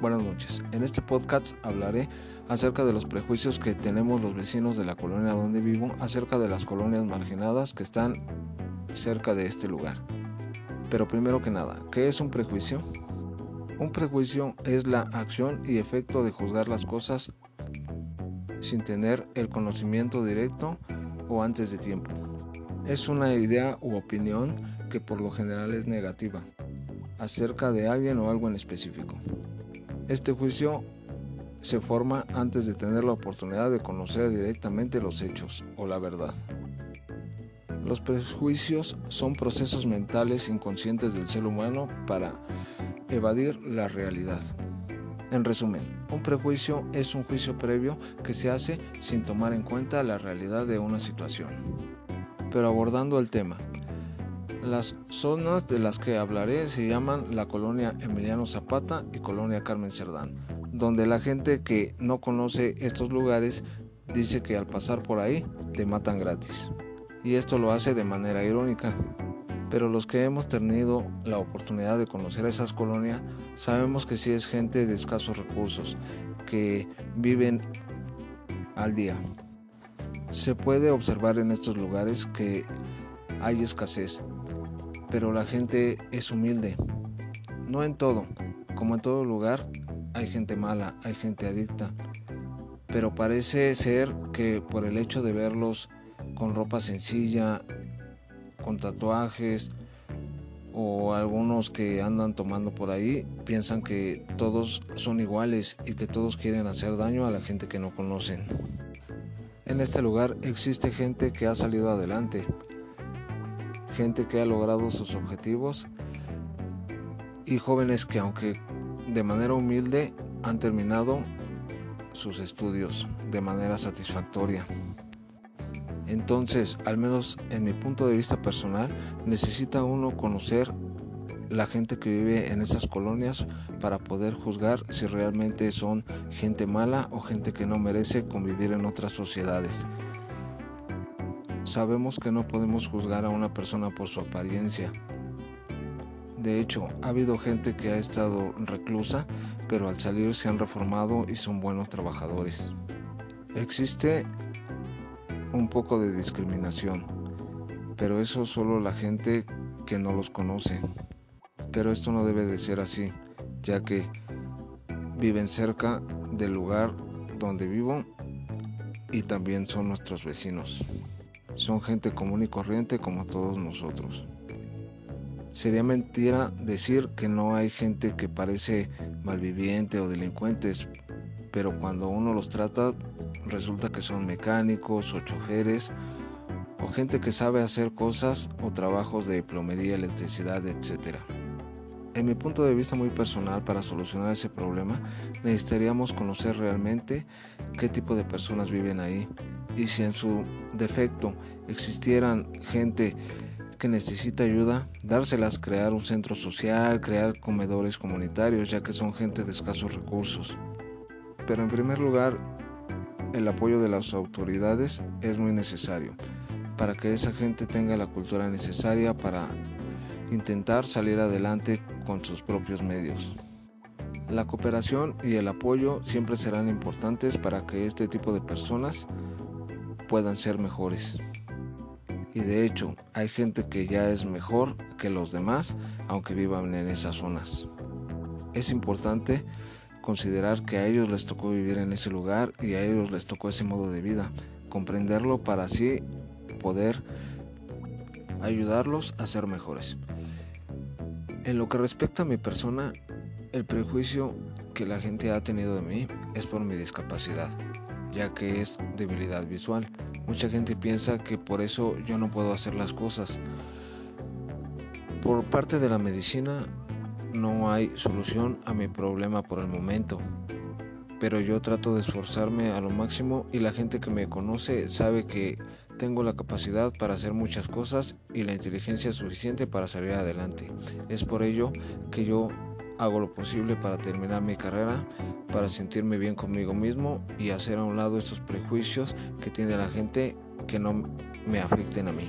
Buenas noches. En este podcast hablaré acerca de los prejuicios que tenemos los vecinos de la colonia donde vivo acerca de las colonias marginadas que están cerca de este lugar. Pero primero que nada, ¿qué es un prejuicio? Un prejuicio es la acción y efecto de juzgar las cosas sin tener el conocimiento directo o antes de tiempo. Es una idea u opinión que por lo general es negativa acerca de alguien o algo en específico. Este juicio se forma antes de tener la oportunidad de conocer directamente los hechos o la verdad. Los prejuicios son procesos mentales inconscientes del ser humano para evadir la realidad. En resumen, un prejuicio es un juicio previo que se hace sin tomar en cuenta la realidad de una situación. Pero abordando el tema, las zonas de las que hablaré se llaman la colonia Emiliano Zapata y colonia Carmen Cerdán, donde la gente que no conoce estos lugares dice que al pasar por ahí te matan gratis. Y esto lo hace de manera irónica. Pero los que hemos tenido la oportunidad de conocer esas colonias sabemos que sí es gente de escasos recursos, que viven al día. Se puede observar en estos lugares que hay escasez, pero la gente es humilde. No en todo, como en todo lugar, hay gente mala, hay gente adicta, pero parece ser que por el hecho de verlos con ropa sencilla, con tatuajes o algunos que andan tomando por ahí, piensan que todos son iguales y que todos quieren hacer daño a la gente que no conocen. En este lugar existe gente que ha salido adelante, gente que ha logrado sus objetivos y jóvenes que aunque de manera humilde han terminado sus estudios de manera satisfactoria. Entonces, al menos en mi punto de vista personal, necesita uno conocer la gente que vive en esas colonias para poder juzgar si realmente son gente mala o gente que no merece convivir en otras sociedades. Sabemos que no podemos juzgar a una persona por su apariencia. De hecho, ha habido gente que ha estado reclusa, pero al salir se han reformado y son buenos trabajadores. Existe un poco de discriminación, pero eso solo la gente que no los conoce. Pero esto no debe de ser así, ya que viven cerca del lugar donde vivo y también son nuestros vecinos son gente común y corriente como todos nosotros. Sería mentira decir que no hay gente que parece malviviente o delincuentes, pero cuando uno los trata resulta que son mecánicos o choferes o gente que sabe hacer cosas o trabajos de plomería, electricidad, etc. En mi punto de vista muy personal, para solucionar ese problema, necesitaríamos conocer realmente qué tipo de personas viven ahí y si en su defecto existieran gente que necesita ayuda, dárselas, crear un centro social, crear comedores comunitarios, ya que son gente de escasos recursos. Pero en primer lugar, el apoyo de las autoridades es muy necesario para que esa gente tenga la cultura necesaria para intentar salir adelante con sus propios medios. La cooperación y el apoyo siempre serán importantes para que este tipo de personas puedan ser mejores. Y de hecho, hay gente que ya es mejor que los demás, aunque vivan en esas zonas. Es importante considerar que a ellos les tocó vivir en ese lugar y a ellos les tocó ese modo de vida, comprenderlo para así poder ayudarlos a ser mejores. En lo que respecta a mi persona, el prejuicio que la gente ha tenido de mí es por mi discapacidad ya que es debilidad visual. Mucha gente piensa que por eso yo no puedo hacer las cosas. Por parte de la medicina no hay solución a mi problema por el momento, pero yo trato de esforzarme a lo máximo y la gente que me conoce sabe que tengo la capacidad para hacer muchas cosas y la inteligencia suficiente para salir adelante. Es por ello que yo hago lo posible para terminar mi carrera, para sentirme bien conmigo mismo y hacer a un lado esos prejuicios que tiene la gente que no me afecten a mí.